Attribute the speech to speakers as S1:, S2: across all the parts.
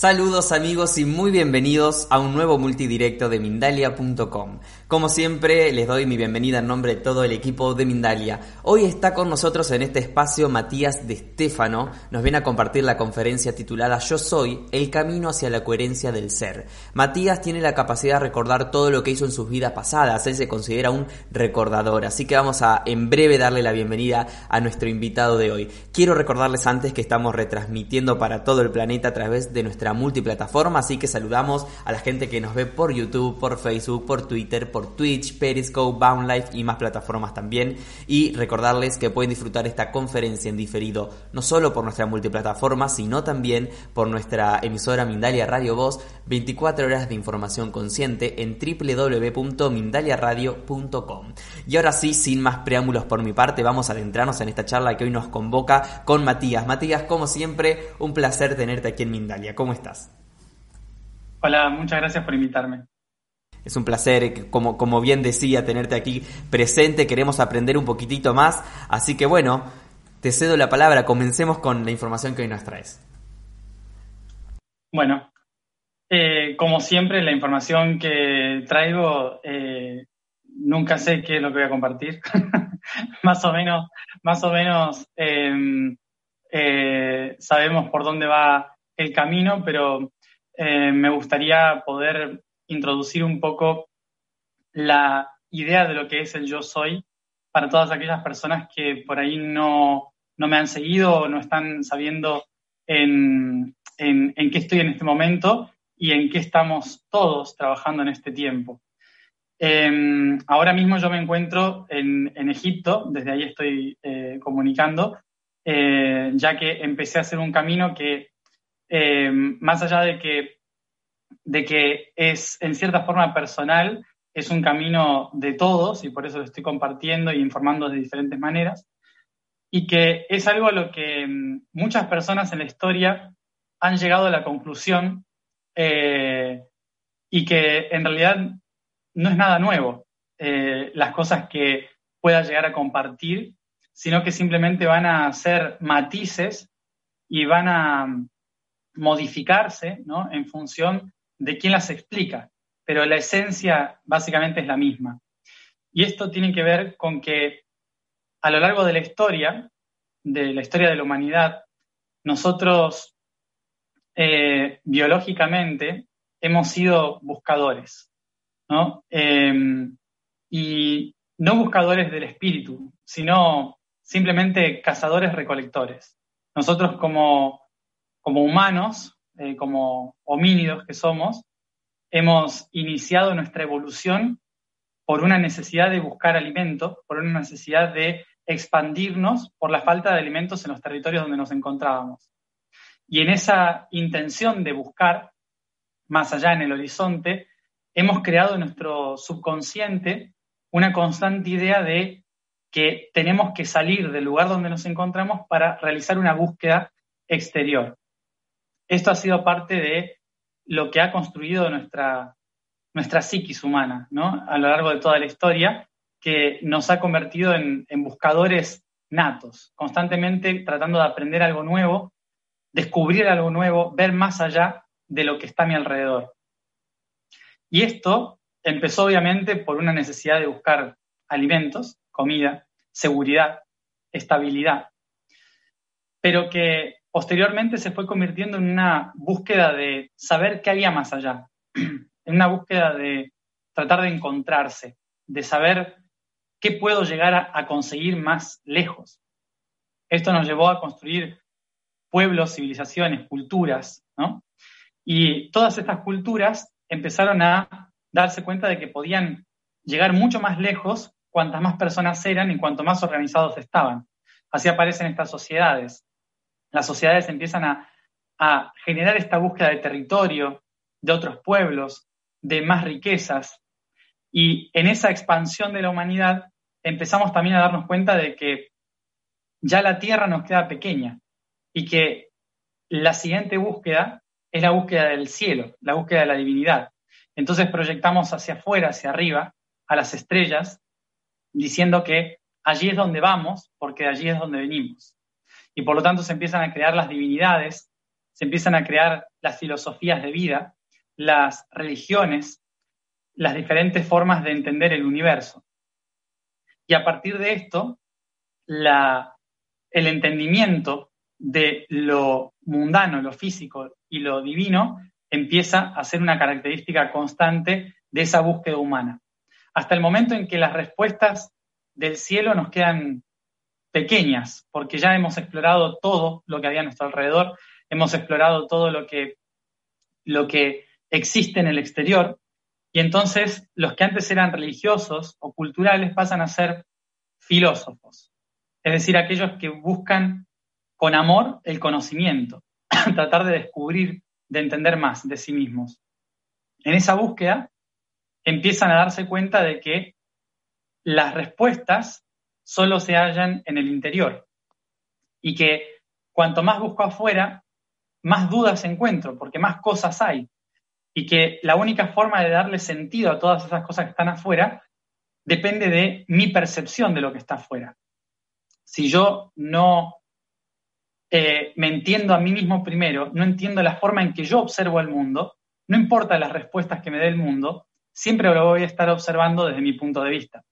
S1: Saludos amigos y muy bienvenidos a un nuevo multidirecto de Mindalia.com. Como siempre, les doy mi bienvenida en nombre de todo el equipo de Mindalia. Hoy está con nosotros en este espacio Matías de Stefano. Nos viene a compartir la conferencia titulada Yo soy, el camino hacia la coherencia del ser. Matías tiene la capacidad de recordar todo lo que hizo en sus vidas pasadas. Él se considera un recordador. Así que vamos a en breve darle la bienvenida a nuestro invitado de hoy. Quiero recordarles antes que estamos retransmitiendo para todo el planeta a través de nuestra multiplataforma. Así que saludamos a la gente que nos ve por YouTube, por Facebook, por Twitter, por por Twitch, Periscope, Boundlife y más plataformas también. Y recordarles que pueden disfrutar esta conferencia en diferido no solo por nuestra multiplataforma, sino también por nuestra emisora Mindalia Radio Voz, 24 horas de información consciente en www.mindaliaradio.com. Y ahora sí, sin más preámbulos por mi parte, vamos a adentrarnos en esta charla que hoy nos convoca con Matías. Matías, como siempre, un placer tenerte aquí en Mindalia. ¿Cómo estás?
S2: Hola, muchas gracias por invitarme.
S1: Es un placer, como, como bien decía, tenerte aquí presente. Queremos aprender un poquitito más. Así que bueno, te cedo la palabra. Comencemos con la información que hoy nos traes.
S2: Bueno, eh, como siempre, la información que traigo, eh, nunca sé qué es lo que voy a compartir. más o menos, más o menos em, eh, sabemos por dónde va el camino, pero me gustaría poder introducir un poco la idea de lo que es el yo soy para todas aquellas personas que por ahí no, me han seguido o no están sabiendo en, qué estoy en este momento y en qué estamos todos trabajando en este tiempo. Em, ahora mismo yo me encuentro en, Egipto, desde ahí estoy eh, comunicando, eh, ya que empecé a hacer un camino que, em, más allá de que de que es en cierta forma personal, es un camino de todos y por eso lo estoy compartiendo y informando de diferentes maneras, y que es algo a lo que mm, muchas personas en la historia han llegado a la conclusión eh, y que en realidad no es nada nuevo eh, las cosas que pueda llegar a compartir, sino que simplemente van a ser matices y van a mm, modificarse ¿no? en función de quién las explica, pero la esencia básicamente es la misma. Y esto tiene que ver con que a lo largo de la historia, de la historia de la humanidad, nosotros eh, biológicamente hemos sido buscadores, ¿no? Em, y no buscadores del espíritu, sino simplemente cazadores recolectores. Nosotros como, como humanos eh, como homínidos que somos, hemos iniciado nuestra evolución por una necesidad de buscar alimento, por una necesidad de expandirnos por la falta de alimentos en los territorios donde nos encontrábamos. Y en esa intención de buscar más allá en el horizonte, hemos creado en nuestro subconsciente una constante idea de que tenemos que salir del lugar donde nos encontramos para realizar una búsqueda exterior. Esto ha sido parte de lo que ha construido nuestra, nuestra psiquis humana ¿no? a lo largo de toda la historia, que nos ha convertido en, buscadores natos, constantemente tratando de aprender algo nuevo, descubrir algo nuevo, ver más allá de lo que está a mi alrededor. Y esto empezó obviamente por una necesidad de buscar alimentos, comida, seguridad, estabilidad, pero que posteriormente se fue convirtiendo en una búsqueda de saber qué había más allá, en una búsqueda de tratar de encontrarse, de saber qué puedo llegar a, conseguir más lejos. Esto nos llevó a construir pueblos, civilizaciones, culturas, ¿no? Y todas estas culturas empezaron a darse cuenta de que podían llegar mucho más lejos cuantas más personas eran y cuanto más organizados estaban. Así aparecen estas sociedades, las sociedades empiezan a, generar esta búsqueda de territorio, de otros pueblos, de más riquezas. Y en esa expansión de la humanidad empezamos también a darnos cuenta de que ya la Tierra nos queda pequeña y que la siguiente búsqueda es la búsqueda del cielo, la búsqueda de la divinidad. Entonces proyectamos hacia afuera, hacia arriba, a las estrellas, diciendo que allí es donde vamos, porque allí es donde venimos y por lo tanto se empiezan a crear las divinidades, se empiezan a crear las filosofías de vida, las religiones, las diferentes formas de entender el universo. Y a partir de esto, el entendimiento de lo mundano, lo físico y lo divino empieza a ser una característica constante de esa búsqueda humana. Hasta el momento en que las respuestas del cielo nos quedan pequeñas, porque ya hemos explorado todo lo que había a nuestro alrededor, hemos explorado todo lo que, lo que existe en el exterior, y entonces los que antes eran religiosos o culturales pasan a ser filósofos, es decir, aquellos que buscan con amor el conocimiento, tratar de descubrir, de entender más de sí mismos. En esa búsqueda empiezan a darse cuenta de que las respuestas solo se hallan en el interior y que cuanto más busco afuera, más dudas encuentro, porque más cosas hay. Y que la única forma de darle sentido a todas esas cosas que están afuera depende de mi percepción de lo que está afuera. Si yo no eh, me entiendo a mí mismo primero, no entiendo la forma en que yo observo el mundo, no importa las respuestas que me dé el mundo, siempre lo voy a estar observando desde mi punto de vista.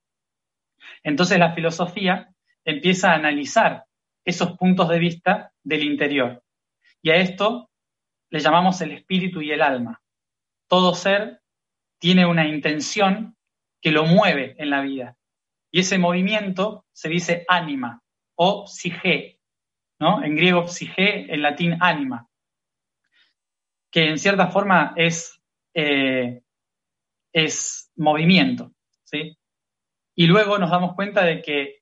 S2: Entonces la filosofía empieza a analizar esos puntos de vista del interior. Y a esto le llamamos el espíritu y el alma. Todo ser tiene una intención que lo mueve en la vida. Y ese movimiento se dice ánima o psige, ¿no? En griego psige, en latín ánima, que en cierta forma es, eh, es movimiento, ¿sí? Y luego nos damos cuenta de que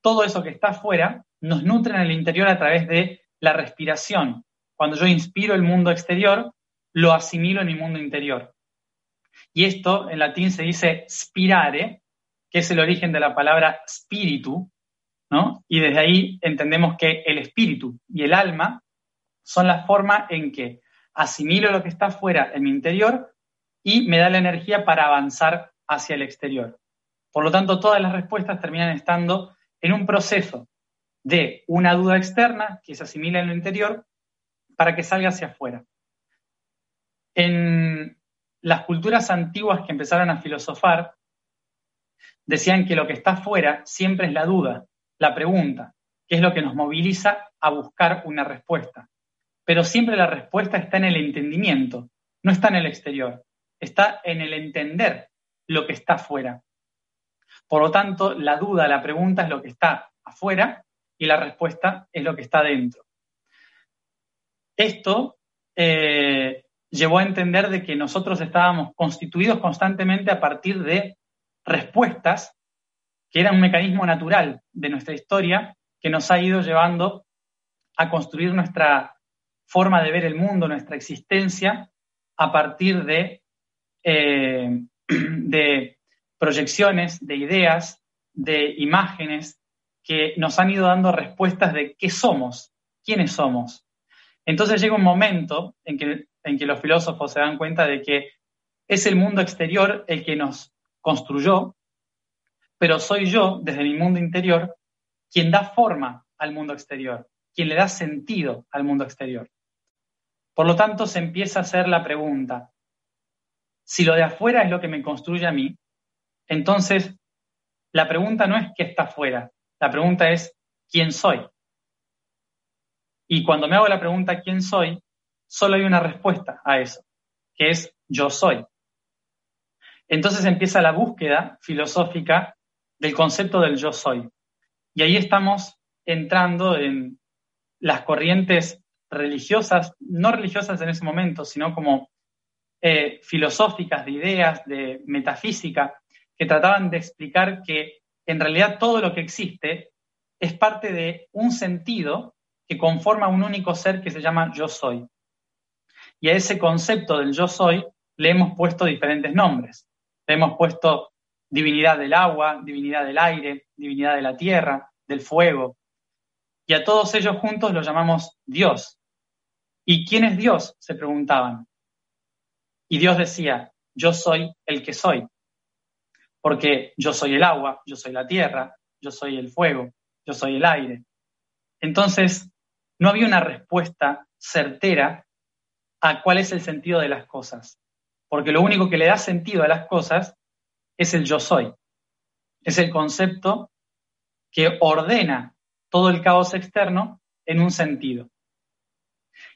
S2: todo eso que está afuera nos nutre en el interior a través de la respiración. Cuando yo inspiro el mundo exterior, lo asimilo en mi mundo interior. Y esto en latín se dice spirare, que es el origen de la palabra espíritu, ¿no? Y desde ahí entendemos que el espíritu y el alma son la forma en que asimilo lo que está afuera en mi interior y me da la energía para avanzar hacia el exterior. Por lo tanto, todas las respuestas terminan estando en un proceso de una duda externa que se asimila en lo interior para que salga hacia afuera. En las culturas antiguas que empezaron a filosofar, decían que lo que está afuera siempre es la duda, la pregunta, que es lo que nos moviliza a buscar una respuesta. Pero siempre la respuesta está en el entendimiento, no está en el exterior, está en el entender lo que está afuera. Por lo tanto, la duda, la pregunta es lo que está afuera y la respuesta es lo que está dentro. Esto eh, llevó a entender de que nosotros estábamos constituidos constantemente a partir de respuestas que eran un mecanismo natural de nuestra historia que nos ha ido llevando a construir nuestra forma de ver el mundo, nuestra existencia, a partir de, eh, de proyecciones, de ideas, de imágenes que nos han ido dando respuestas de qué somos, quiénes somos. Entonces llega un momento en que, en que los filósofos se dan cuenta de que es el mundo exterior el que nos construyó, pero soy yo, desde mi mundo interior, quien da forma al mundo exterior, quien le da sentido al mundo exterior. Por lo tanto, se empieza a hacer la pregunta, si lo de afuera es lo que me construye a mí, entonces, la pregunta no es qué está afuera, la pregunta es quién soy. Y cuando me hago la pregunta quién soy, solo hay una respuesta a eso, que es yo soy. Entonces empieza la búsqueda filosófica del concepto del yo soy. Y ahí estamos entrando en las corrientes religiosas, no religiosas en ese momento, sino como eh, filosóficas, de ideas, de metafísica, que trataban de explicar que en realidad todo lo que existe es parte de un sentido que conforma un único ser que se llama yo soy. Y a ese concepto del yo soy le hemos puesto diferentes nombres. Le hemos puesto divinidad del agua, divinidad del aire, divinidad de la tierra, del fuego. Y a todos ellos juntos los llamamos Dios. ¿Y quién es Dios? se preguntaban. Y Dios decía, yo soy el que soy porque yo soy el agua, yo soy la tierra, yo soy el fuego, yo soy el aire. Entonces, no había una respuesta certera a cuál es el sentido de las cosas. Porque lo único que le da sentido a las cosas es el yo soy. Es el concepto que ordena todo el caos externo en un sentido.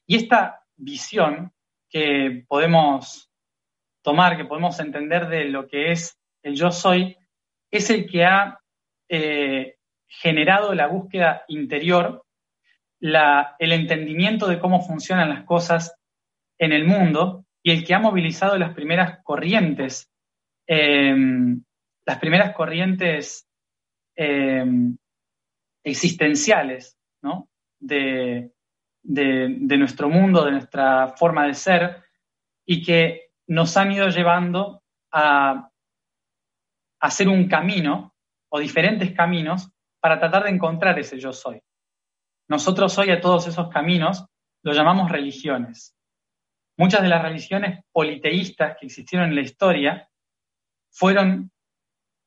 S2: Y esta visión que podemos tomar, que podemos entender de lo que es el yo soy, es el que ha eh, generado la búsqueda interior, el entendimiento de cómo funcionan las cosas en el mundo y el que ha movilizado las primeras corrientes, em, las primeras corrientes em, existenciales de, de, nuestro mundo, de nuestra forma de ser, y que nos han ido llevando a hacer un camino o diferentes caminos para tratar de encontrar ese yo soy. Nosotros hoy a todos esos caminos los llamamos religiones. Muchas de las religiones politeístas que existieron en la historia fueron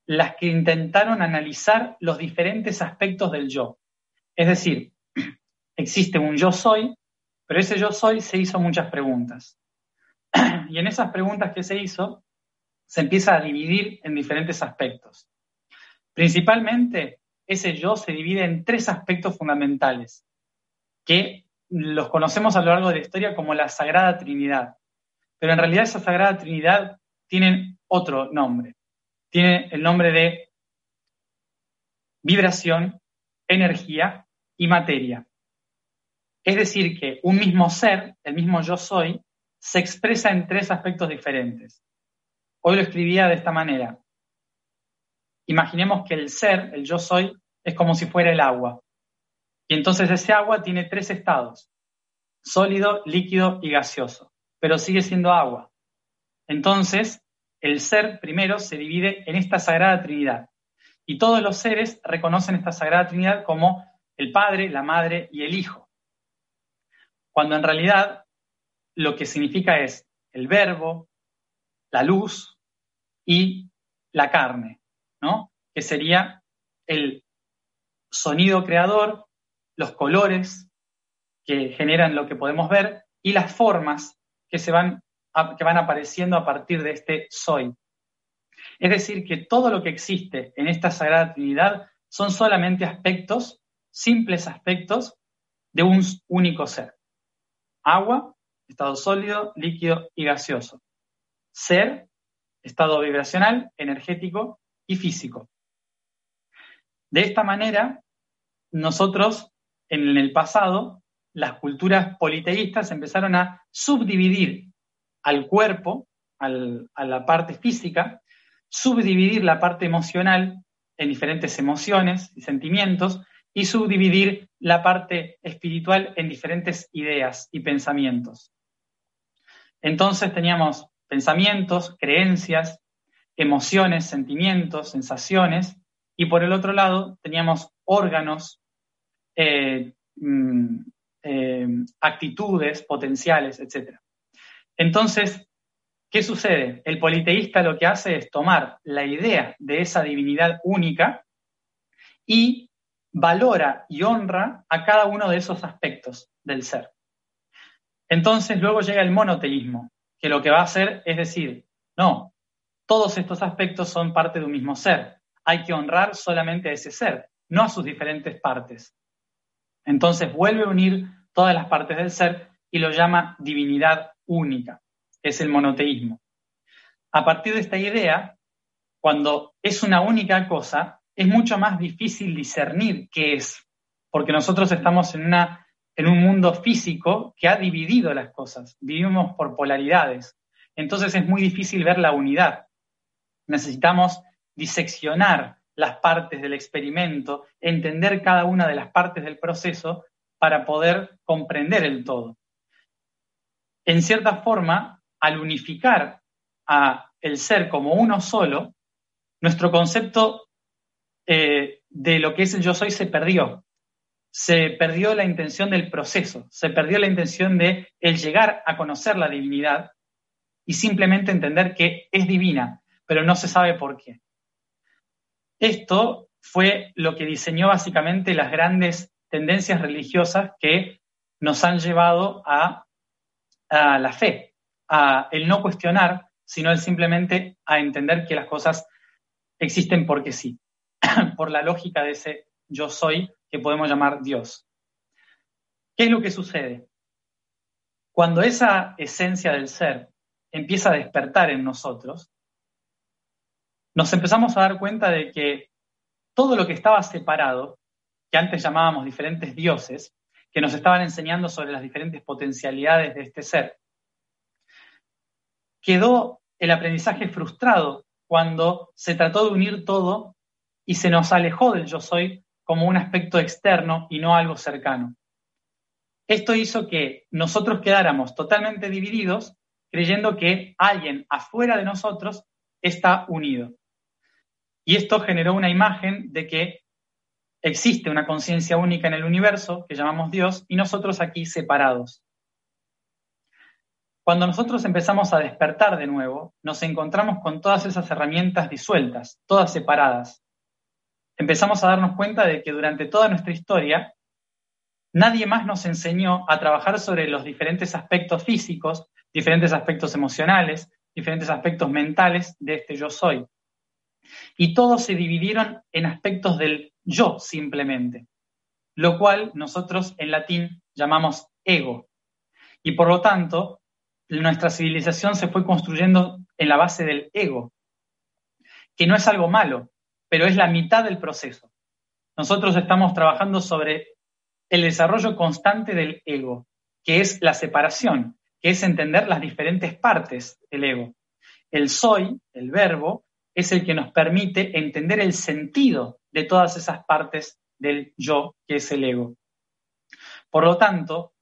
S2: las que intentaron analizar los diferentes aspectos del yo. Es decir, existe un yo soy, pero ese yo soy se hizo muchas preguntas. Y en esas preguntas que se hizo, se empieza a dividir en diferentes aspectos. Principalmente, ese yo se divide en tres aspectos fundamentales, que los conocemos a lo largo de la historia como la Sagrada Trinidad. Pero en realidad esa Sagrada Trinidad tiene otro nombre. Tiene el nombre de vibración, energía y materia. Es decir, que un mismo ser, el mismo yo soy, se expresa en tres aspectos diferentes. Hoy lo escribía de esta manera. Imaginemos que el ser, el yo soy, es como si fuera el agua. Y entonces ese agua tiene tres estados, sólido, líquido y gaseoso, pero sigue siendo agua. Entonces, el ser primero se divide en esta Sagrada Trinidad. Y todos los seres reconocen esta Sagrada Trinidad como el Padre, la Madre y el Hijo cuando en realidad lo que significa es el verbo, la luz y la carne, ¿no? Que sería el sonido creador, los colores que generan lo que podemos ver y las formas que, se van, que van apareciendo a partir de este soy. Es decir, que todo lo que existe en esta Sagrada Trinidad son solamente aspectos, simples aspectos de un único ser agua, estado sólido, líquido y gaseoso. Ser, estado vibracional, energético y físico. De esta manera, nosotros en el pasado, las culturas politeístas empezaron a subdividir al cuerpo, a la parte física, subdividir la parte emocional en diferentes emociones y sentimientos, y subdividir la parte espiritual en diferentes ideas y pensamientos. Entonces teníamos pensamientos, creencias, emociones, sentimientos, sensaciones, y por el otro lado teníamos órganos, eh, mm, eh, actitudes potenciales, etc. Entonces, ¿qué sucede? El politeísta lo que hace es tomar la idea de esa divinidad única y valora y honra a cada uno de esos aspectos del ser. Entonces luego llega el monoteísmo, que lo que va a hacer es decir, no, todos estos aspectos son parte de un mismo ser. Hay que honrar solamente a ese ser, no a sus diferentes partes. Entonces vuelve a unir todas las partes del ser y lo llama divinidad única, es el monoteísmo. A partir de esta idea, cuando es una única cosa, es mucho más difícil discernir qué es, porque nosotros estamos en, una, en un mundo físico que ha dividido las cosas, vivimos por polaridades, entonces es muy difícil ver la unidad. Necesitamos diseccionar las partes del experimento, entender cada una de las partes del proceso para poder comprender el todo. En cierta forma, al unificar a el ser como uno solo, nuestro concepto eh, de lo que es el yo soy se perdió. Se perdió la intención del proceso, se perdió la intención de el llegar a conocer la divinidad y simplemente entender que es divina, pero no se sabe por qué. Esto fue lo que diseñó básicamente las grandes tendencias religiosas que nos han llevado a la fe, a el no cuestionar, sino el simplemente a entender que las cosas existen porque sí, por la lógica de ese yo soy que podemos llamar Dios. ¿Qué es lo que sucede? Cuando esa esencia del ser empieza a despertar en nosotros, nos empezamos a dar cuenta de que todo lo que estaba separado, que antes llamábamos diferentes dioses, que nos estaban enseñando sobre las diferentes potencialidades de este ser, quedó el aprendizaje frustrado cuando se trató de unir todo y se nos alejó del yo soy como un aspecto externo y no algo cercano. Esto hizo que nosotros quedáramos totalmente divididos creyendo que alguien afuera de nosotros está unido. Y esto generó una imagen de que existe una conciencia única en el universo que llamamos Dios y nosotros aquí separados. Cuando nosotros empezamos a despertar de nuevo, nos encontramos con todas esas herramientas disueltas, todas separadas. Empezamos a darnos cuenta de que durante toda nuestra historia nadie más nos enseñó a trabajar sobre los diferentes aspectos físicos, diferentes aspectos emocionales, diferentes aspectos mentales de este yo soy. Y todos se dividieron en aspectos del yo simplemente, lo cual nosotros en latín llamamos ego. Y por lo tanto, nuestra civilización se fue construyendo en la base del ego, que no es algo malo, pero es la mitad del proceso. Nosotros estamos trabajando sobre el desarrollo constante del ego, que es la separación, que es entender las diferentes partes del ego. El soy, el verbo, es el que nos permite entender el sentido de todas esas partes del yo, que es el ego. Por lo tanto,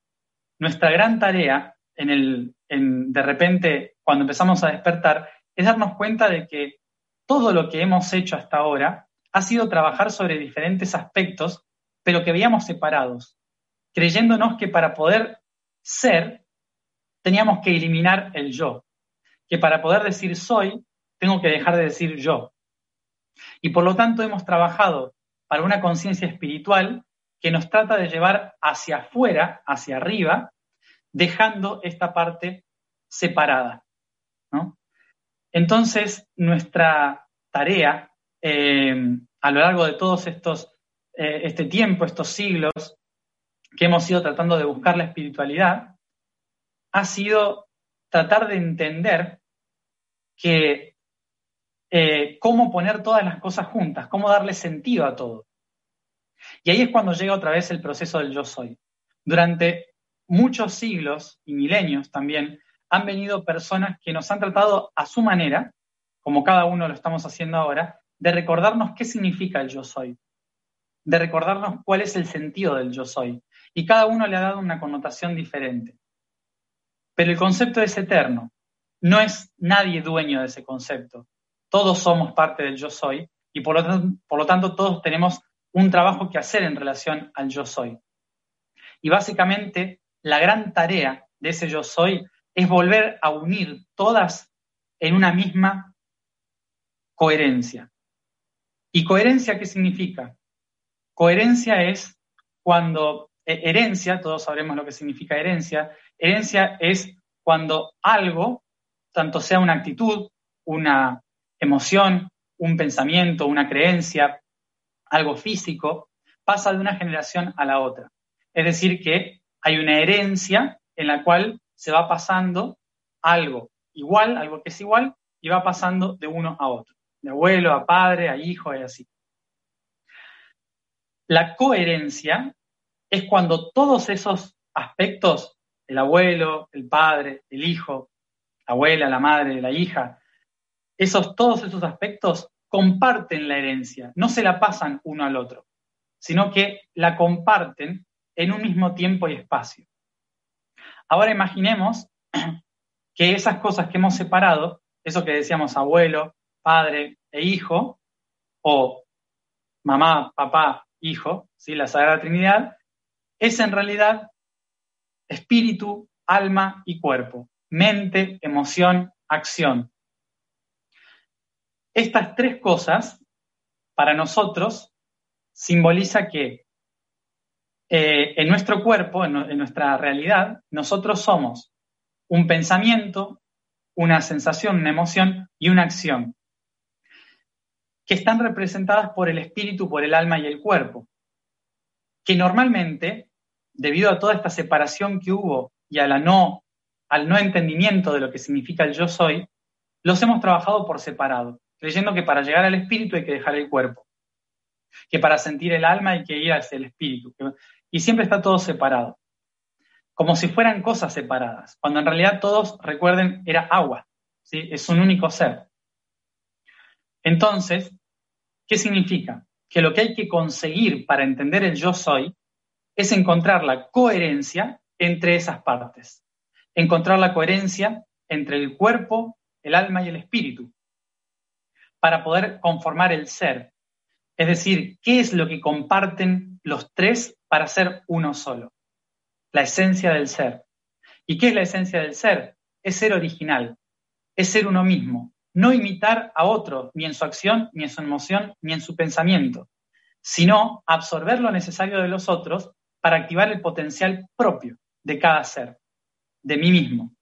S2: nuestra gran tarea en el, de repente, cuando empezamos a despertar, es darnos cuenta de que todo lo que hemos hecho hasta ahora ha sido trabajar sobre diferentes aspectos pero que veíamos separados, creyéndonos que para poder ser teníamos que eliminar el yo, que para poder decir soy tengo que dejar de decir yo. Y por lo tanto hemos trabajado para una conciencia espiritual que nos trata de llevar hacia afuera, hacia arriba, dejando esta parte separada. Entonces, nuestra tarea eh, a lo largo de todos estos eh, este tiempo, estos siglos que hemos ido tratando de buscar la espiritualidad, ha sido tratar de entender eh, cómo poner todas las cosas juntas, cómo darle sentido a todo. Y ahí es cuando llega otra vez el proceso del yo soy. Durante muchos siglos y milenios también han venido personas que nos han tratado a su manera, como cada uno lo estamos haciendo ahora, de recordarnos qué significa el yo soy, de recordarnos cuál es el sentido del yo soy. Y cada uno le ha dado una connotación diferente. Pero el concepto es eterno. No es nadie dueño de ese concepto. Todos somos parte del yo soy y por lo, tanto, todos tenemos un trabajo que hacer en relación al yo soy. Y básicamente la gran tarea de ese yo soy es volver a unir todas en una misma coherencia. ¿Y coherencia qué significa? Coherencia es cuando e, herencia, todos sabremos lo que significa herencia, herencia es cuando algo, tanto sea una actitud, una emoción, un pensamiento, una creencia, algo físico, pasa de una generación a la otra. Es decir, que hay una herencia en la cual se va pasando algo igual, algo que es igual, y va pasando de uno a otro, de abuelo a padre, a hijo y así. La coherencia es cuando todos esos aspectos, el abuelo, el padre, el hijo, la abuela, la madre, la hija, esos, todos esos aspectos comparten la herencia, no se la pasan uno al otro, sino que la comparten en un mismo tiempo y espacio. Ahora imaginemos que esas cosas que hemos separado, eso que decíamos abuelo, padre e hijo, o mamá, papá, Hijo, ¿sí? la Sagrada Trinidad, es en realidad espíritu, alma y cuerpo, mente, emoción, acción. Estas tres cosas, para nosotros, simboliza que eh, en nuestro cuerpo, en, nuestra realidad, nosotros somos un pensamiento, una sensación, una emoción y una acción, que están representadas por el espíritu, por el alma y el cuerpo, que normalmente, debido a toda esta separación que hubo y a la no, al no entendimiento de lo que significa el yo soy, los hemos trabajado por separado, creyendo que para llegar al espíritu hay que dejar el cuerpo, que para sentir el alma hay que ir hacia el espíritu, y siempre está todo separado como si fueran cosas separadas, cuando en realidad todos, recuerden, era agua, ¿sí? es un único ser. Entonces, ¿qué significa? Que lo que hay que conseguir para entender el yo soy es encontrar la coherencia entre esas partes, encontrar la coherencia entre el cuerpo, el alma y el espíritu, para poder conformar el ser. Es decir, ¿qué es lo que comparten los tres para ser uno solo? la esencia del ser. ¿Y qué es la esencia del ser? Es ser original, es ser uno mismo, no imitar a otro, ni en su acción, ni en su emoción, ni en su pensamiento, sino absorber lo necesario de los otros para activar el potencial propio de cada ser, de mí mismo.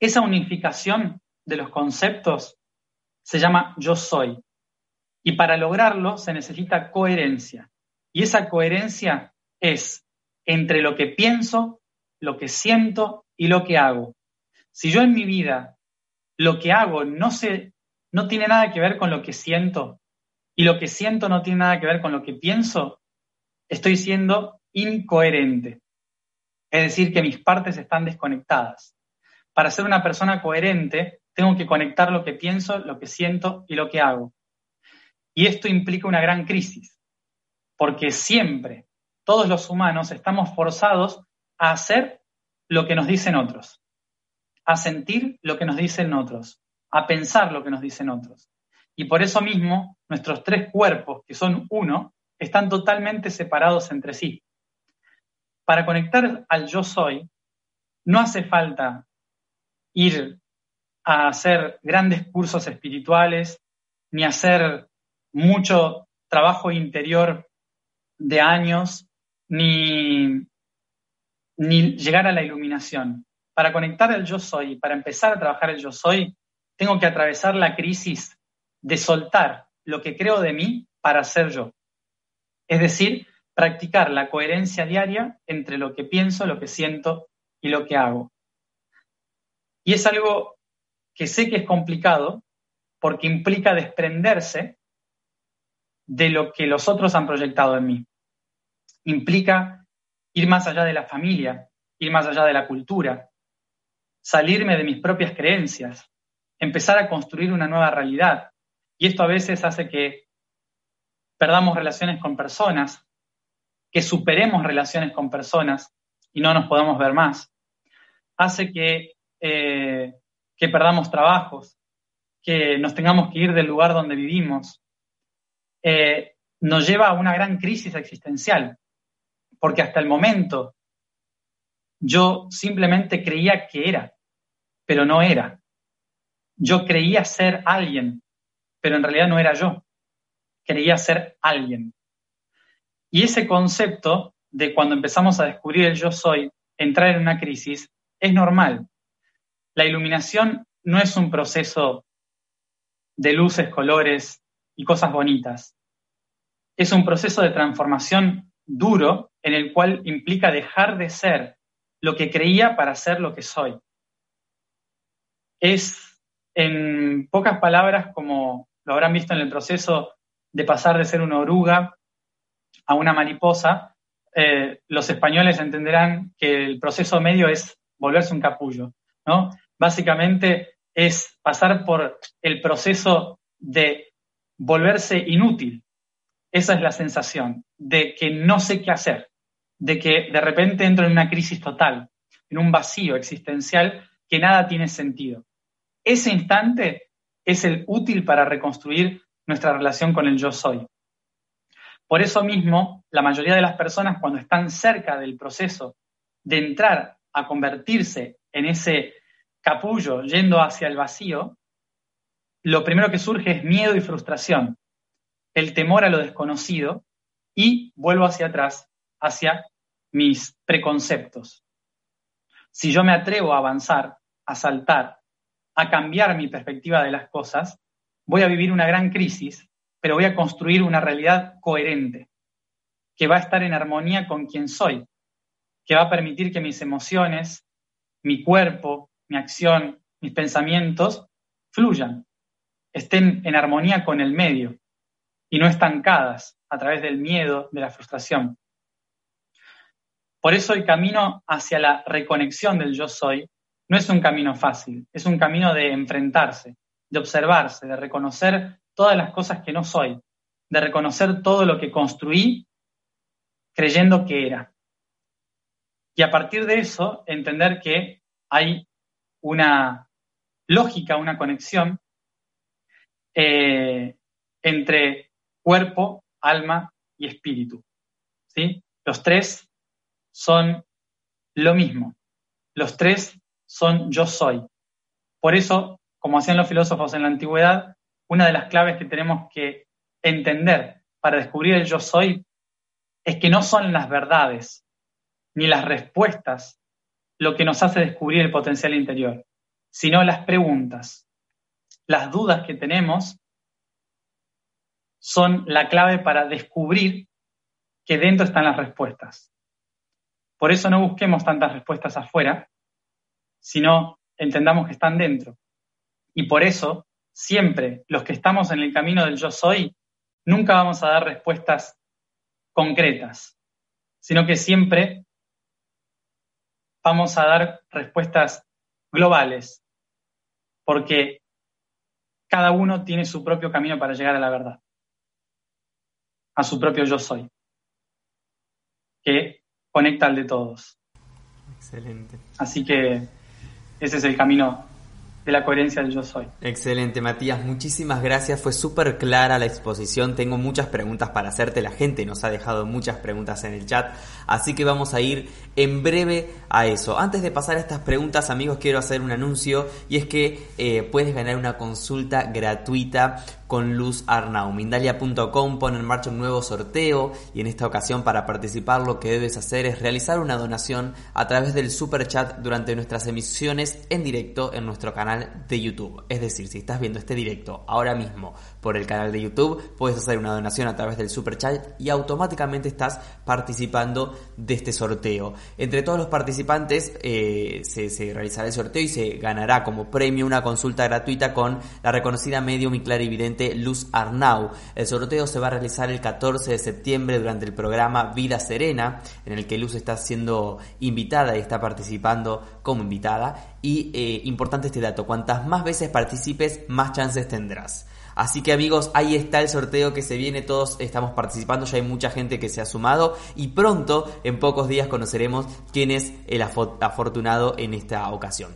S2: Esa unificación de los conceptos se llama yo soy. Y para lograrlo se necesita coherencia. Y esa coherencia es entre lo que pienso, lo que siento y lo que hago. Si yo en mi vida lo que hago no, se, no tiene nada que ver con lo que siento y lo que siento no tiene nada que ver con lo que pienso, estoy siendo incoherente. Es decir, que mis partes están desconectadas. Para ser una persona coherente, tengo que conectar lo que pienso, lo que siento y lo que hago. Y esto implica una gran crisis, porque siempre todos los humanos estamos forzados a hacer lo que nos dicen otros, a sentir lo que nos dicen otros, a pensar lo que nos dicen otros. Y por eso mismo nuestros tres cuerpos, que son uno, están totalmente separados entre sí. Para conectar al yo soy, no hace falta ir a hacer grandes cursos espirituales, ni hacer mucho trabajo interior de años, ni, ni llegar a la iluminación. Para conectar el yo soy, para empezar a trabajar el yo soy, tengo que atravesar la crisis de soltar lo que creo de mí para ser yo. Es decir, practicar la coherencia diaria entre lo que pienso, lo que siento y lo que hago. Y es algo que sé que es complicado porque implica desprenderse de lo que los otros han proyectado en mí implica ir más allá de la familia, ir más allá de la cultura, salirme de mis propias creencias, empezar a construir una nueva realidad. Y esto a veces hace que perdamos relaciones con personas, que superemos relaciones con personas y no nos podamos ver más. Hace que, eh, que perdamos trabajos, que nos tengamos que ir del lugar donde vivimos. Eh, nos lleva a una gran crisis existencial porque hasta el momento yo simplemente creía que era, pero no era. Yo creía ser alguien, pero en realidad no era yo. Creía ser alguien. Y ese concepto de cuando empezamos a descubrir el yo soy, entrar en una crisis, es normal. La iluminación no es un proceso de luces, colores y cosas bonitas. Es un proceso de transformación duro en el cual implica dejar de ser lo que creía para ser lo que soy. Es, en pocas palabras, como lo habrán visto en el proceso de pasar de ser una oruga a una mariposa, eh, los españoles entenderán que el proceso medio es volverse un capullo, ¿no? Básicamente es pasar por el proceso de volverse inútil, esa es la sensación de que no sé qué hacer, de que de repente entro en una crisis total, en un vacío existencial que nada tiene sentido. Ese instante es el útil para reconstruir nuestra relación con el yo soy. Por eso mismo, la mayoría de las personas cuando están cerca del proceso de entrar a convertirse en ese capullo yendo hacia el vacío, lo primero que surge es miedo y frustración el temor a lo desconocido y vuelvo hacia atrás, hacia mis preconceptos. Si yo me atrevo a avanzar, a saltar, a cambiar mi perspectiva de las cosas, voy a vivir una gran crisis, pero voy a construir una realidad coherente, que va a estar en armonía con quien soy, que va a permitir que mis emociones, mi cuerpo, mi acción, mis pensamientos fluyan, estén en armonía con el medio y no estancadas a través del miedo, de la frustración. Por eso el camino hacia la reconexión del yo soy no es un camino fácil, es un camino de enfrentarse, de observarse, de reconocer todas las cosas que no soy, de reconocer todo lo que construí creyendo que era. Y a partir de eso, entender que hay una lógica, una conexión eh, entre cuerpo, alma y espíritu. ¿sí? Los tres son lo mismo. Los tres son yo soy. Por eso, como hacían los filósofos en la antigüedad, una de las claves que tenemos que entender para descubrir el yo soy es que no son las verdades ni las respuestas lo que nos hace descubrir el potencial interior, sino las preguntas. Las dudas que tenemos son la clave para descubrir que dentro están las respuestas. Por eso no busquemos tantas respuestas afuera, sino entendamos que están dentro. Y por eso, siempre los que estamos en el camino del yo soy, nunca vamos a dar respuestas concretas, sino que siempre vamos a dar respuestas globales, porque cada uno tiene su propio camino para llegar a la verdad, a su propio yo soy, que conecta al de todos.
S1: Excelente.
S2: Así que ese es el camino de la coherencia del yo soy.
S1: Excelente, Matías. Muchísimas gracias. Fue súper clara la exposición. Tengo muchas preguntas para hacerte. La gente nos ha dejado muchas preguntas en el chat. Así que vamos a ir en breve a eso. Antes de pasar a estas preguntas, amigos, quiero hacer un anuncio. Y es que eh, puedes ganar una consulta gratuita con Luz Arnau. Mindalia.com pone en marcha un nuevo sorteo y en esta ocasión para participar lo que debes hacer es realizar una donación a través del super chat durante nuestras emisiones en directo en nuestro canal de YouTube. Es decir, si estás viendo este directo ahora mismo por el canal de YouTube, puedes hacer una donación a través del super chat y automáticamente estás participando de este sorteo. Entre todos los participantes eh, se, se realizará el sorteo y se ganará como premio una consulta gratuita con la reconocida medium y clarividente Luz Arnau. El sorteo se va a realizar el 14 de septiembre durante el programa Vida Serena, en el que Luz está siendo invitada y está participando como invitada. Y eh, importante este dato, cuantas más veces participes, más chances tendrás. Así que amigos, ahí está el sorteo que se viene, todos estamos participando, ya hay mucha gente que se ha sumado y pronto, en pocos días, conoceremos quién es el afortunado en esta ocasión.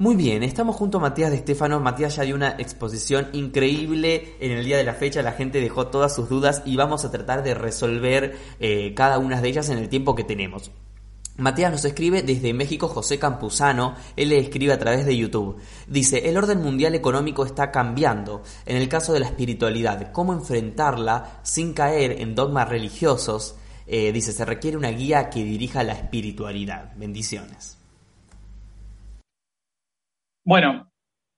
S1: Muy bien, estamos junto a Matías de Estefano. Matías ya dio una exposición increíble en el día de la fecha. La gente dejó todas sus dudas y vamos a tratar de resolver eh, cada una de ellas en el tiempo que tenemos. Matías nos escribe desde México José Campuzano, él le escribe a través de YouTube. Dice, el orden mundial económico está cambiando. En el caso de la espiritualidad, ¿cómo enfrentarla sin caer en dogmas religiosos? Eh, dice, se requiere una guía que dirija la espiritualidad. Bendiciones.
S2: Bueno,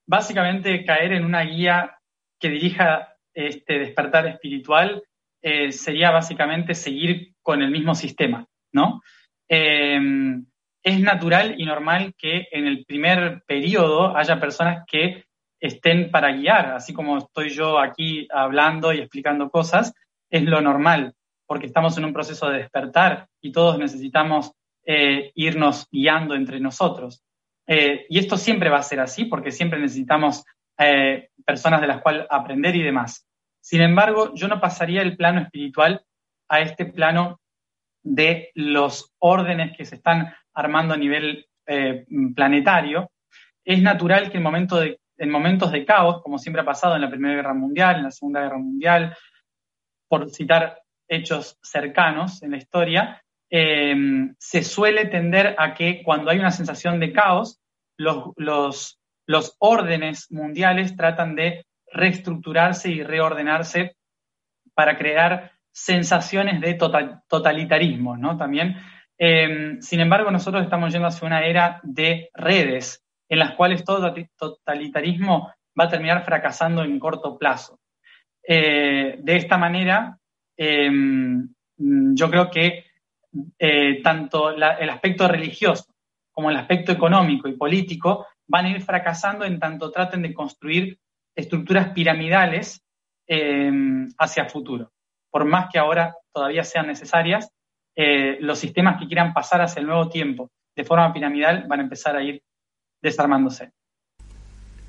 S2: básicamente caer en una guía que dirija este despertar espiritual eh, sería básicamente seguir con el mismo sistema, ¿no? Em, es natural y normal que en el primer periodo haya personas que estén para guiar, así como estoy yo aquí hablando y explicando cosas, es lo normal, porque estamos en un proceso de despertar y todos necesitamos eh, irnos guiando entre nosotros. Eh, y esto siempre va a ser así porque siempre necesitamos eh, personas de las cuales aprender y demás. Sin embargo, yo no pasaría el plano espiritual a este plano de los órdenes que se están armando a nivel eh, planetario. Es natural que en, en momentos de caos, como siempre ha pasado en la Primera Guerra Mundial, en la Segunda Guerra Mundial, por citar hechos cercanos en la historia, Em, se suele tender a que cuando hay una sensación de caos, los, los, órdenes mundiales tratan de reestructurarse y reordenarse para crear sensaciones de totalitarismo, ¿no? También Em, sin embargo, nosotros estamos yendo hacia una era de redes, en las cuales todo totalitarismo va a terminar fracasando en corto plazo. Eh, de esta manera, em, yo creo que eh, tanto el aspecto religioso como el aspecto económico y político van a ir fracasando en tanto traten de construir estructuras piramidales em, hacia futuro. Por más que ahora todavía sean necesarias, eh, los sistemas que quieran pasar hacia el nuevo tiempo de forma piramidal van a empezar a ir desarmándose.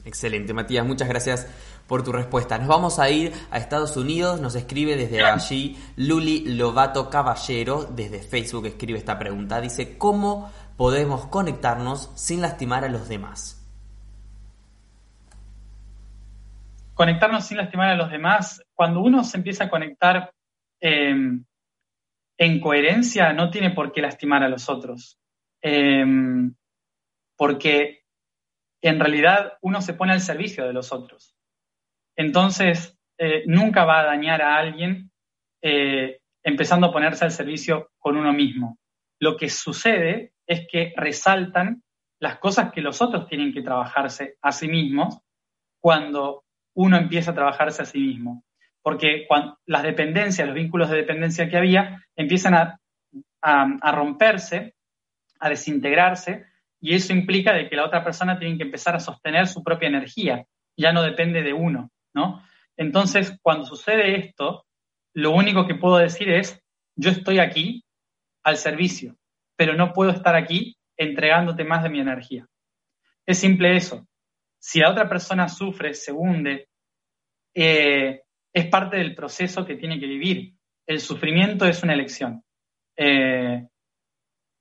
S1: Excelente, Matías, muchas gracias por tu respuesta. Nos vamos a ir a Estados Unidos, nos escribe desde allí Luli Lobato Caballero, desde Facebook escribe esta pregunta, dice, ¿cómo podemos conectarnos sin lastimar a los demás?
S2: Conectarnos sin lastimar a los demás, cuando uno se empieza a conectar em, en coherencia, no tiene por qué lastimar a los otros. Em, porque en realidad uno se pone al servicio de los otros. Entonces, eh, nunca va a dañar a alguien eh, empezando a ponerse al servicio con uno mismo. Lo que sucede es que resaltan las cosas que los otros tienen que trabajarse a sí mismos cuando uno empieza a trabajarse a sí mismo. Porque las dependencias, los vínculos de dependencia que había, empiezan a romperse, a desintegrarse, y eso implica de que la otra persona tiene que empezar a sostener su propia energía, ya no depende de uno, Entonces, cuando sucede esto, lo único que puedo decir es, yo estoy aquí al servicio, pero no puedo estar aquí entregándote más de mi energía. Es simple eso. Si la otra persona sufre, se hunde, eh, es parte del proceso que tiene que vivir. El sufrimiento es una elección. Eh,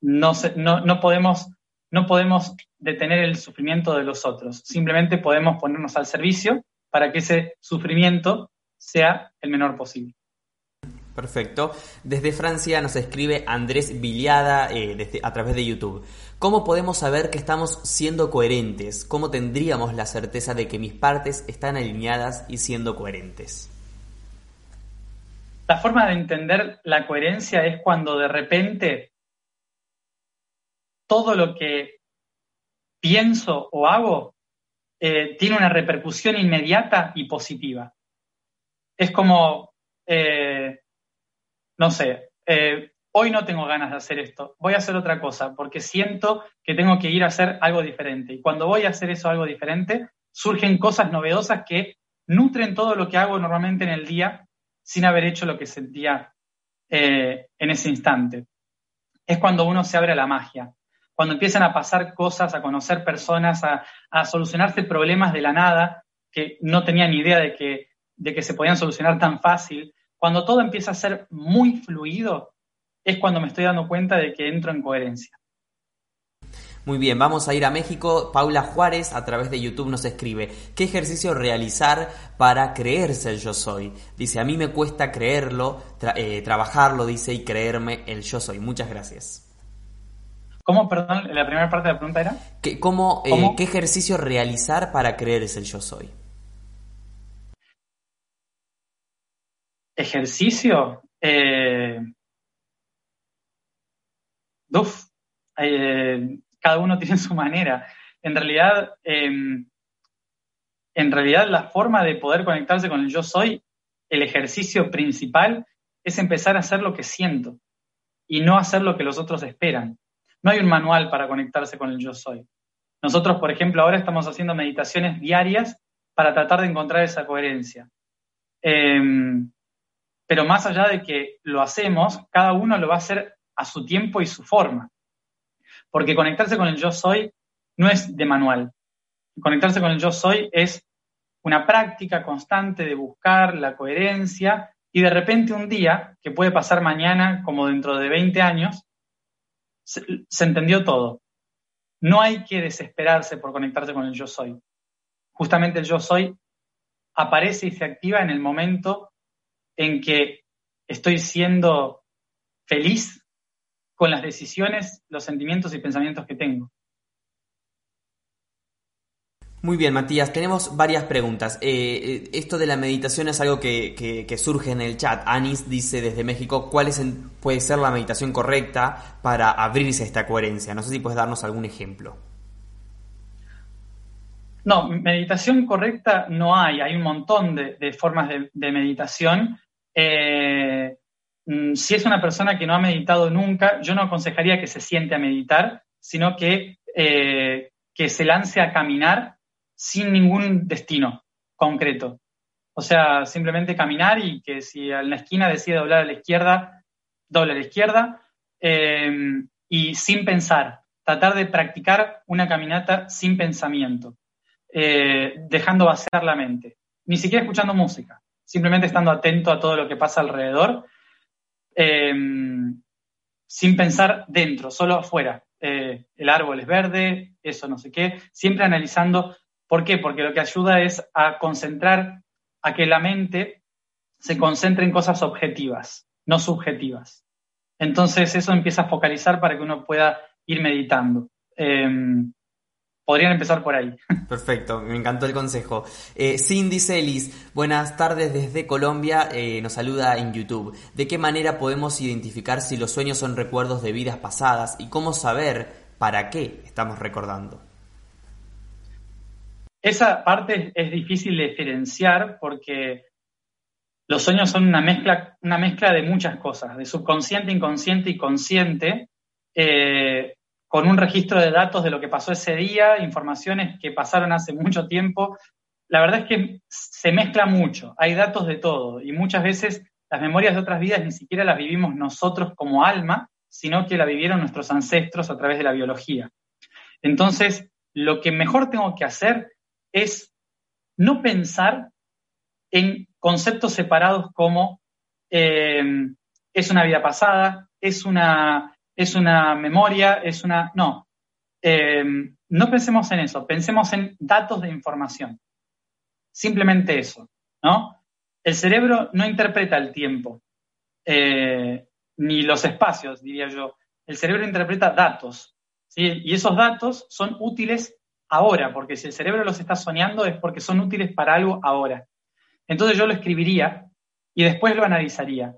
S2: no podemos no podemos detener el sufrimiento de los otros, simplemente podemos ponernos al servicio para que ese sufrimiento sea el menor posible.
S1: Perfecto. Desde Francia nos escribe Andrés Viliada eh, a través de YouTube. ¿Cómo podemos saber que estamos siendo coherentes? ¿Cómo tendríamos la certeza de que mis partes están alineadas y siendo coherentes?
S2: La forma de entender la coherencia es cuando de repente todo lo que pienso o hago eh, tiene una repercusión inmediata y positiva. Es como, eh, no sé, eh, hoy no tengo ganas de hacer esto, voy a hacer otra cosa porque siento que tengo que ir a hacer algo diferente. Y cuando voy a hacer eso algo diferente, surgen cosas novedosas que nutren todo lo que hago normalmente en el día sin haber hecho lo que sentía en ese instante. Es cuando uno se abre a la magia cuando empiezan a pasar cosas, a conocer personas, a, solucionarse problemas de la nada que no tenían ni idea de que, se podían solucionar tan fácil, cuando todo empieza a ser muy fluido, es cuando me estoy dando cuenta de que entro en coherencia.
S1: Muy bien, vamos a ir a México. Paula Juárez a través de YouTube nos escribe, ¿qué ejercicio realizar para creerse el yo soy? Dice, a mí me cuesta creerlo, eh, trabajarlo, dice, y creerme el yo soy. Muchas gracias.
S2: ¿Cómo, perdón, la primera parte de la pregunta era?
S1: ¿Qué, cómo, eh, ¿Qué ejercicio realizar para creer es el yo soy?
S2: Ejercicio. Eh, uf, eh, cada uno tiene su manera. En realidad, em, en realidad, la forma de poder conectarse con el yo soy, el ejercicio principal, es empezar a hacer lo que siento y no hacer lo que los otros esperan. No hay un manual para conectarse con el yo soy. Nosotros, por ejemplo, ahora estamos haciendo meditaciones diarias para tratar de encontrar esa coherencia. Em, pero más allá de que lo hacemos, cada uno lo va a hacer a su tiempo y su forma. Porque conectarse con el yo soy no es de manual. Conectarse con el yo soy es una práctica constante de buscar la coherencia y de repente un día, que puede pasar mañana como dentro de 20 años, se, entendió todo. No hay que desesperarse por conectarse con el yo soy. Justamente el yo soy aparece y se activa en el momento en que estoy siendo feliz con las decisiones, los sentimientos y pensamientos que tengo.
S1: Muy bien, Matías, tenemos varias preguntas. Eh, eh, esto de la meditación es algo que, surge en el chat. Anis dice desde México, ¿cuál es puede ser la meditación correcta para abrirse a esta coherencia? No sé si puedes darnos algún ejemplo.
S2: No, meditación correcta no hay. Hay un montón de, formas de, meditación. Eh, mm, si es una persona que no ha meditado nunca, yo no aconsejaría que se siente a meditar, sino que, que se lance a caminar sin ningún destino concreto. O sea, simplemente caminar y que si en la esquina decide doblar a la izquierda, doble a la izquierda em, y sin pensar. Tratar de practicar una caminata sin pensamiento, eh, dejando vaciar la mente. Ni siquiera escuchando música, simplemente estando atento a todo lo que pasa alrededor, em, sin pensar dentro, solo afuera. Eh, el árbol es verde, eso no sé qué, siempre analizando ¿Por qué? Porque lo que ayuda es a concentrar, a que la mente se concentre en cosas objetivas, no subjetivas. Entonces eso empieza a focalizar para que uno pueda ir meditando. Em, podrían empezar por ahí.
S1: Perfecto, me encantó el consejo. Eh, Cindy Celis, buenas tardes desde Colombia, eh, nos saluda en YouTube. ¿De qué manera podemos identificar si los sueños son recuerdos de vidas pasadas y cómo saber para qué estamos recordando?
S2: Esa parte es difícil de diferenciar porque los sueños son una mezcla, una mezcla de muchas cosas, de subconsciente, inconsciente y consciente, eh, con un registro de datos de lo que pasó ese día, informaciones que pasaron hace mucho tiempo. La verdad es que se mezcla mucho, hay datos de todo y muchas veces las memorias de otras vidas ni siquiera las vivimos nosotros como alma, sino que la vivieron nuestros ancestros a través de la biología. Entonces, lo que mejor tengo que hacer es no pensar en conceptos separados como eh, es una vida pasada, es una, es una memoria, es una... No, eh, no pensemos en eso, pensemos en datos de información. Simplemente eso, ¿no? El cerebro no interpreta el tiempo, eh, ni los espacios, diría yo. El cerebro interpreta datos, ¿sí? Y esos datos son útiles ahora, porque si el cerebro los está soñando es porque son útiles para algo ahora. Entonces yo lo escribiría y después lo analizaría,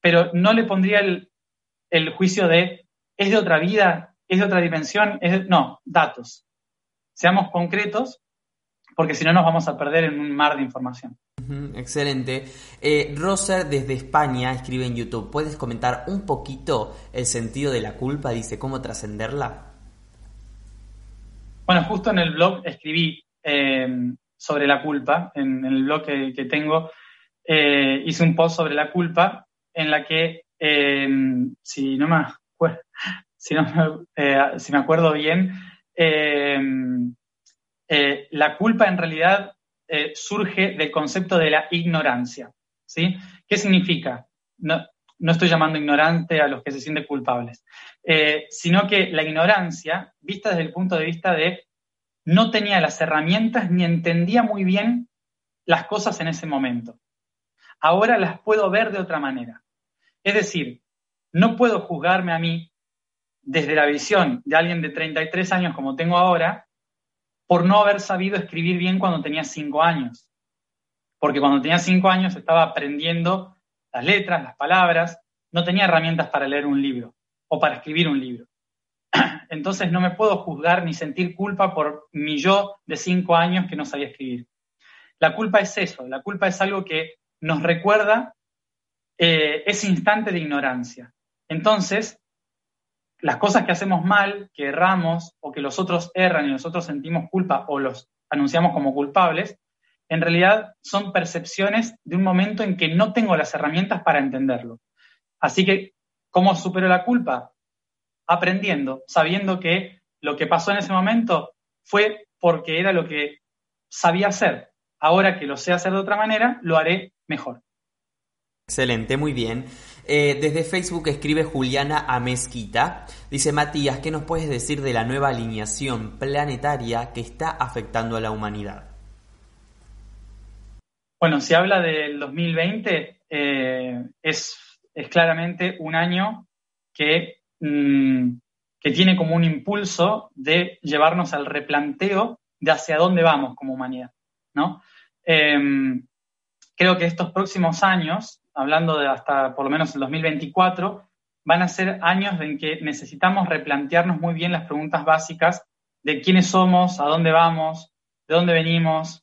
S2: pero no le pondría el, juicio de es de otra vida, es de otra dimensión, es no, datos. Seamos concretos, porque si no nos vamos a perder en un mar de información.
S1: excelente. Eh, Roser desde España escribe en YouTube, ¿puedes comentar un poquito el sentido de la culpa? Dice, ¿cómo trascenderla?
S2: Bueno, justo en el blog escribí eh, sobre la culpa, en, el blog que, tengo, eh, hice un post sobre la culpa en la que, eh, si, no me, acuerdo bien, la culpa en realidad surge del concepto de la ignorancia. ¿sí? ¿Qué significa? No estoy llamando ignorante a los que se sienten culpables, eh, sino que la ignorancia, vista desde el punto de vista de no tenía las herramientas ni entendía muy bien las cosas en ese momento. Ahora las puedo ver de otra manera. Es decir, no puedo juzgarme a mí desde la visión de alguien de 33 años como tengo ahora por no haber sabido escribir bien cuando tenía 5 años. Porque cuando tenía 5 años estaba aprendiendo las letras, las palabras, no tenía herramientas para leer un libro o para escribir un libro. Entonces no me puedo juzgar ni sentir culpa por mi yo de cinco años que no sabía escribir. La culpa es eso, la culpa es algo que nos recuerda eh, ese instante de ignorancia. Entonces, las cosas que hacemos mal, que erramos o que los otros erran y nosotros sentimos culpa o los anunciamos como culpables, en realidad son percepciones de un momento en que no tengo las herramientas para entenderlo. Así que, ¿cómo supero la culpa? Aprendiendo, sabiendo que lo que pasó en ese momento fue porque era lo que sabía hacer. Ahora que lo sé hacer de otra manera, lo haré mejor.
S1: Excelente, muy bien. Eh, desde Facebook escribe Juliana Amezquita. Dice Matías, ¿qué nos puedes decir de la nueva alineación planetaria que está afectando a la humanidad?
S2: Bueno, si habla del 2020, eh, es, claramente un año mm, que, tiene como un impulso de llevarnos al replanteo de hacia dónde vamos como humanidad, ¿no? Em, creo que estos próximos años, hablando de hasta por lo menos el 2024, van a ser años en que necesitamos replantearnos muy bien las preguntas básicas de quiénes somos, a dónde vamos, de dónde venimos,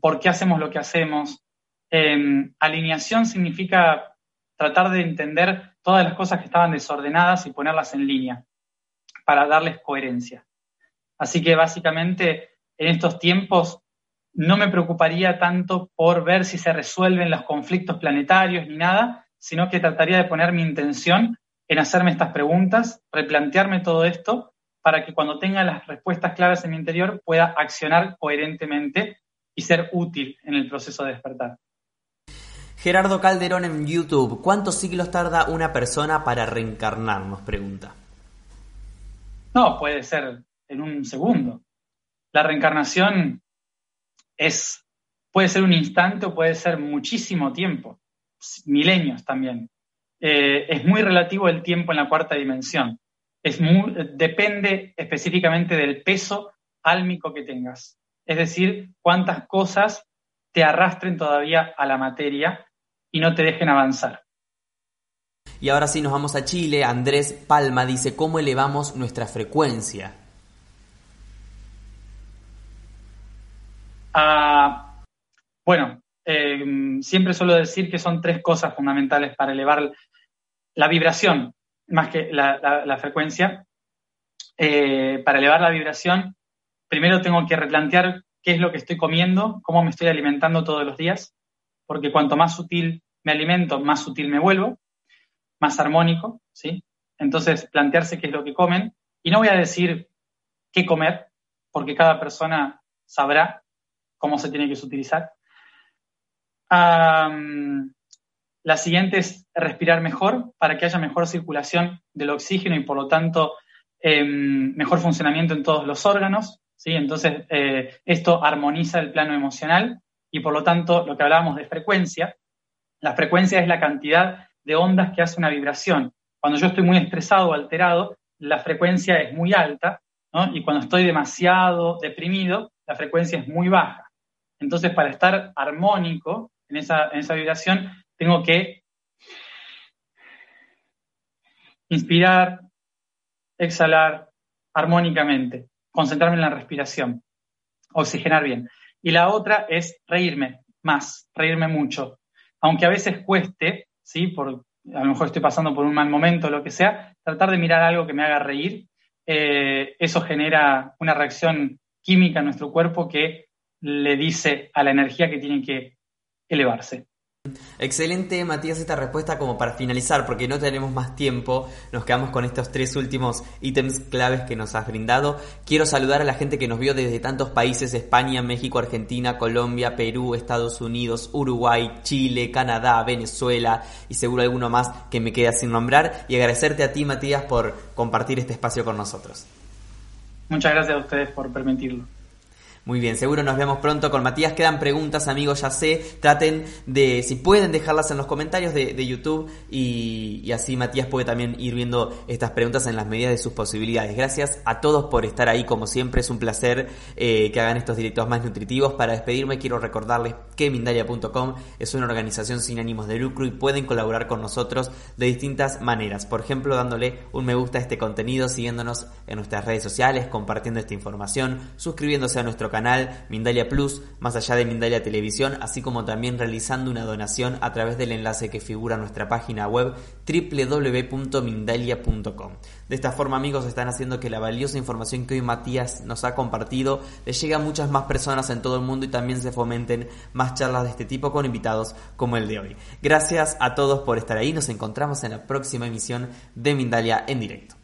S2: por qué hacemos lo que hacemos. Em, alineación significa tratar de entender todas las cosas que estaban desordenadas y ponerlas en línea para darles coherencia. Así que básicamente en estos tiempos no me preocuparía tanto por ver si se resuelven los conflictos planetarios ni nada, sino que trataría de poner mi intención en hacerme estas preguntas, replantearme todo esto, para que cuando tenga las respuestas claras en mi interior pueda accionar coherentemente y ser útil en el proceso de despertar.
S1: Gerardo Calderón en YouTube, ¿cuántos siglos tarda una persona para reencarnar? Nos pregunta.
S2: No, puede ser en un segundo. La reencarnación es, puede ser un instante o puede ser muchísimo tiempo, milenios también. Eh, es muy relativo el tiempo en la cuarta dimensión. Es depende específicamente del peso álmico que tengas. Es decir, cuántas cosas te arrastren todavía a la materia y no te dejen avanzar.
S1: Y ahora sí nos vamos a Chile. Andrés Palma dice, ¿cómo elevamos nuestra frecuencia?
S2: Ah, bueno, eh, siempre suelo decir que son tres cosas fundamentales para elevar la vibración, más que la, frecuencia. Eh, para elevar la vibración, primero tengo que replantear qué es lo que estoy comiendo, cómo me estoy alimentando todos los días, porque cuanto más sutil me alimento, más sutil me vuelvo, más armónico, ¿sí? Entonces, plantearse qué es lo que comen. Y no voy a decir qué comer, porque cada persona sabrá cómo se tiene que utilizar. la siguiente es respirar mejor para que haya mejor circulación del oxígeno y por lo tanto em, mejor funcionamiento en todos los órganos. ¿Sí? Entonces, eh, esto armoniza el plano emocional y por lo tanto lo que hablábamos de frecuencia, la frecuencia es la cantidad de ondas que hace una vibración. Cuando yo estoy muy estresado o alterado, la frecuencia es muy alta, y cuando estoy demasiado deprimido, la frecuencia es muy baja. Entonces, para estar armónico en esa, en esa vibración, tengo que inspirar, exhalar armónicamente, concentrarme en la respiración, oxigenar bien. Y la otra es reírme más, reírme mucho. Aunque a veces cueste, ¿sí? Por, a lo mejor estoy pasando por un mal momento o lo que sea, tratar de mirar algo que me haga reír, eh, eso genera una reacción química en nuestro cuerpo que le dice a la energía que tiene que elevarse.
S1: Excelente, Matías, esta respuesta como para finalizar, porque no tenemos más tiempo, nos quedamos con estos tres últimos ítems claves que nos has brindado. Quiero saludar a la gente que nos vio desde tantos países, España, México, Argentina, Colombia, Perú, Estados Unidos, Uruguay, Chile, Canadá, Venezuela y seguro alguno más que me queda sin nombrar. Y agradecerte a ti, Matías, por compartir este espacio con nosotros.
S2: Muchas gracias a ustedes por permitirlo.
S1: Muy bien, seguro nos vemos pronto con Matías. Quedan preguntas, amigos, ya sé. Traten de, si pueden, dejarlas en los comentarios de, YouTube y, así Matías puede también ir viendo estas preguntas en las medidas de sus posibilidades. Gracias a todos por estar ahí, como siempre. Es un placer eh, que hagan estos directos más nutritivos. Para despedirme, quiero recordarles que Mindalia.com es una organización sin ánimos de lucro y pueden colaborar con nosotros de distintas maneras. Por ejemplo, dándole un me gusta a este contenido, siguiéndonos en nuestras redes sociales, compartiendo esta información, suscribiéndose a nuestro canal canal Mindalia Plus, más allá de Mindalia Televisión, así como también realizando una donación a través del enlace que figura en nuestra página web www.mindalia.com. De esta forma, amigos, están haciendo que la valiosa información que hoy Matías nos ha compartido le llegue a muchas más personas en todo el mundo y también se fomenten más charlas de este tipo con invitados como el de hoy. Gracias a todos por estar ahí. Nos encontramos en la próxima emisión de Mindalia en directo.